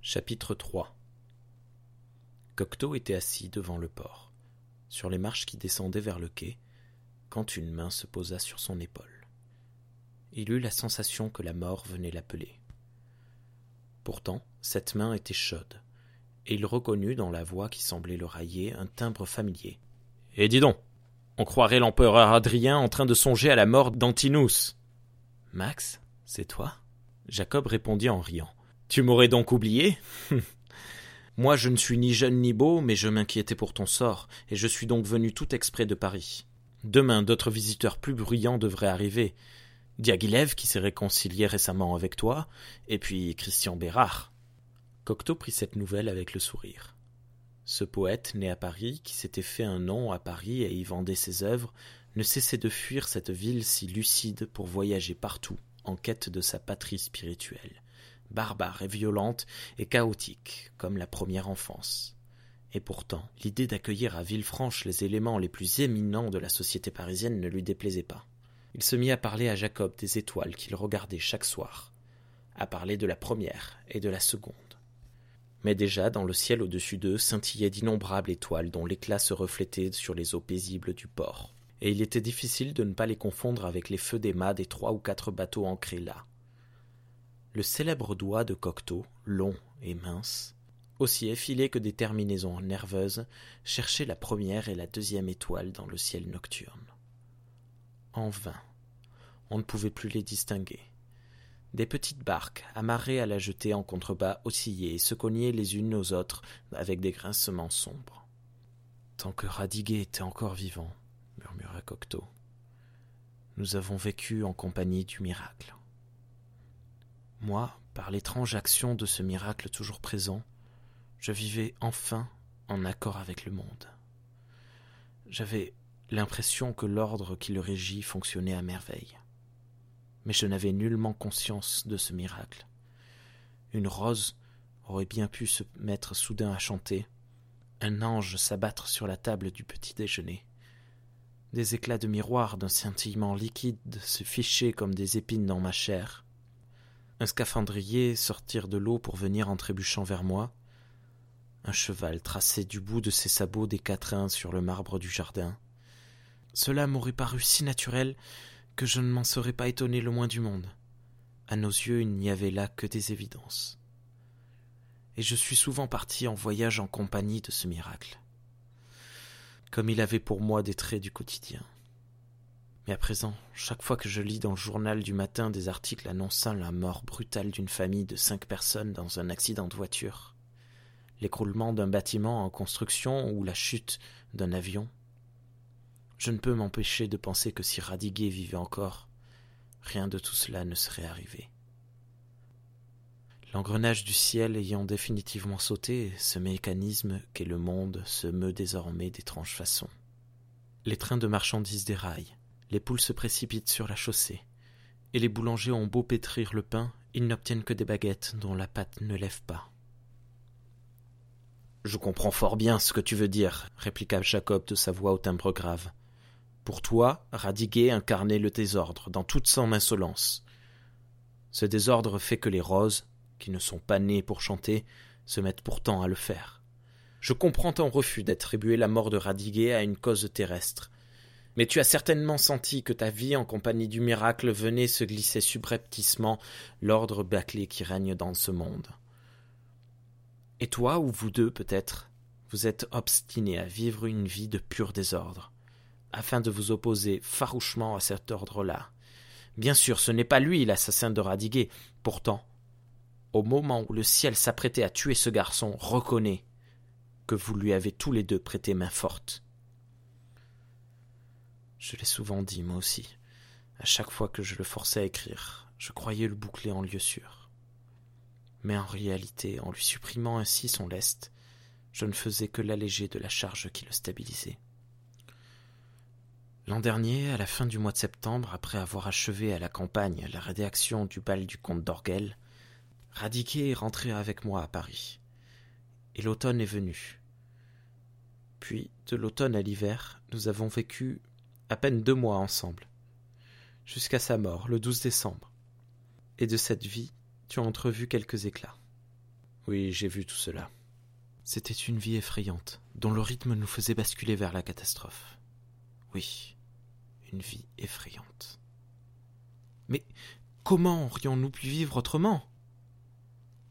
Chapitre 3 Cocteau était assis devant le port, sur les marches qui descendaient vers le quai, quand une main se posa sur son épaule. Il eut la sensation que la mort venait l'appeler. Pourtant, cette main était chaude, et il reconnut dans la voix qui semblait le railler un timbre familier. Et eh, dis donc, on croirait l'empereur Adrien en train de songer à la mort d'Antinous. Max, c'est toi? Jacob répondit en riant. Tu m'aurais donc oublié Moi je ne suis ni jeune ni beau, mais je m'inquiétais pour ton sort, et je suis donc venu tout exprès de Paris. Demain d'autres visiteurs plus bruyants devraient arriver. Diaghilev qui s'est réconcilié récemment avec toi, et puis Christian Bérard. Cocteau prit cette nouvelle avec le sourire. Ce poète, né à Paris, qui s'était fait un nom à Paris et y vendait ses œuvres, ne cessait de fuir cette ville si lucide pour voyager partout en quête de sa patrie spirituelle, barbare et violente et chaotique comme la première enfance. Et pourtant, l'idée d'accueillir à Villefranche les éléments les plus éminents de la société parisienne ne lui déplaisait pas. Il se mit à parler à Jacob des étoiles qu'il regardait chaque soir, à parler de la première et de la seconde. Mais déjà, dans le ciel au-dessus d'eux scintillaient d'innombrables étoiles dont l'éclat se reflétait sur les eaux paisibles du port, et il était difficile de ne pas les confondre avec les feux des mâts des trois ou quatre bateaux ancrés là. Le célèbre doigt de Cocteau, long et mince, aussi effilé que des terminaisons nerveuses, cherchait la première et la deuxième étoile dans le ciel nocturne. En vain. On ne pouvait plus les distinguer. Des petites barques, amarrées à la jetée en contrebas, oscillaient et se cognaient les unes aux autres avec des grincements sombres. Tant que Radiguet était encore vivant, murmura Cocteau, nous avons vécu en compagnie du miracle. Moi, par l'étrange action de ce miracle toujours présent, je vivais enfin en accord avec le monde. J'avais l'impression que l'ordre qui le régit fonctionnait à merveille. Mais je n'avais nullement conscience de ce miracle. Une rose aurait bien pu se mettre soudain à chanter, un ange s'abattre sur la table du petit déjeuner. Des éclats de miroir d'un scintillement liquide se fichaient comme des épines dans ma chair. Un scaphandrier sortir de l'eau pour venir en trébuchant vers moi, un cheval traçait du bout de ses sabots des quatrains sur le marbre du jardin. Cela m'aurait paru si naturel que je ne m'en serais pas étonné le moins du monde. À nos yeux, il n'y avait là que des évidences. Et je suis souvent parti en voyage en compagnie de ce miracle, comme il avait pour moi des traits du quotidien. Mais à présent, chaque fois que je lis dans le journal du matin des articles annonçant la mort brutale d'une famille de cinq personnes dans un accident de voiture, l'écroulement d'un bâtiment en construction ou la chute d'un avion. Je ne peux m'empêcher de penser que si Radiguet vivait encore, rien de tout cela ne serait arrivé. L'engrenage du ciel ayant définitivement sauté, ce mécanisme qu'est le monde se meut désormais d'étranges façons. Les trains de marchandises déraillent, les poules se précipitent sur la chaussée, et les boulangers ont beau pétrir le pain, ils n'obtiennent que des baguettes dont la pâte ne lève pas. Je comprends fort bien ce que tu veux dire, répliqua Jacob de sa voix au timbre grave. Pour toi, Radiguet incarnait le désordre dans toute son insolence. Ce désordre fait que les roses, qui ne sont pas nées pour chanter, se mettent pourtant à le faire. Je comprends ton refus d'attribuer la mort de Radiguet à une cause terrestre. Mais tu as certainement senti que ta vie en compagnie du miracle venait se glisser subrepticement l'ordre bâclé qui règne dans ce monde. Et toi, ou vous deux peut-être, vous êtes obstinés à vivre une vie de pur désordre, afin de vous opposer farouchement à cet ordre-là. Bien sûr, ce n'est pas lui l'assassin de Radiguet. Pourtant, au moment où le ciel s'apprêtait à tuer ce garçon, reconnais que vous lui avez tous les deux prêté main forte. Je l'ai souvent dit, moi aussi. À chaque fois que je le forçais à écrire, je croyais le boucler en lieu sûr mais en réalité, en lui supprimant ainsi son lest, je ne faisais que l'alléger de la charge qui le stabilisait. L'an dernier, à la fin du mois de septembre, après avoir achevé à la campagne la rédaction du bal du comte d'Orguel, Radiquet est rentré avec moi à Paris. Et l'automne est venu. Puis, de l'automne à l'hiver, nous avons vécu à peine deux mois ensemble, jusqu'à sa mort, le 12 décembre. Et de cette vie, tu as entrevu quelques éclats. Oui, j'ai vu tout cela. C'était une vie effrayante, dont le rythme nous faisait basculer vers la catastrophe. Oui, une vie effrayante. Mais comment aurions-nous pu vivre autrement?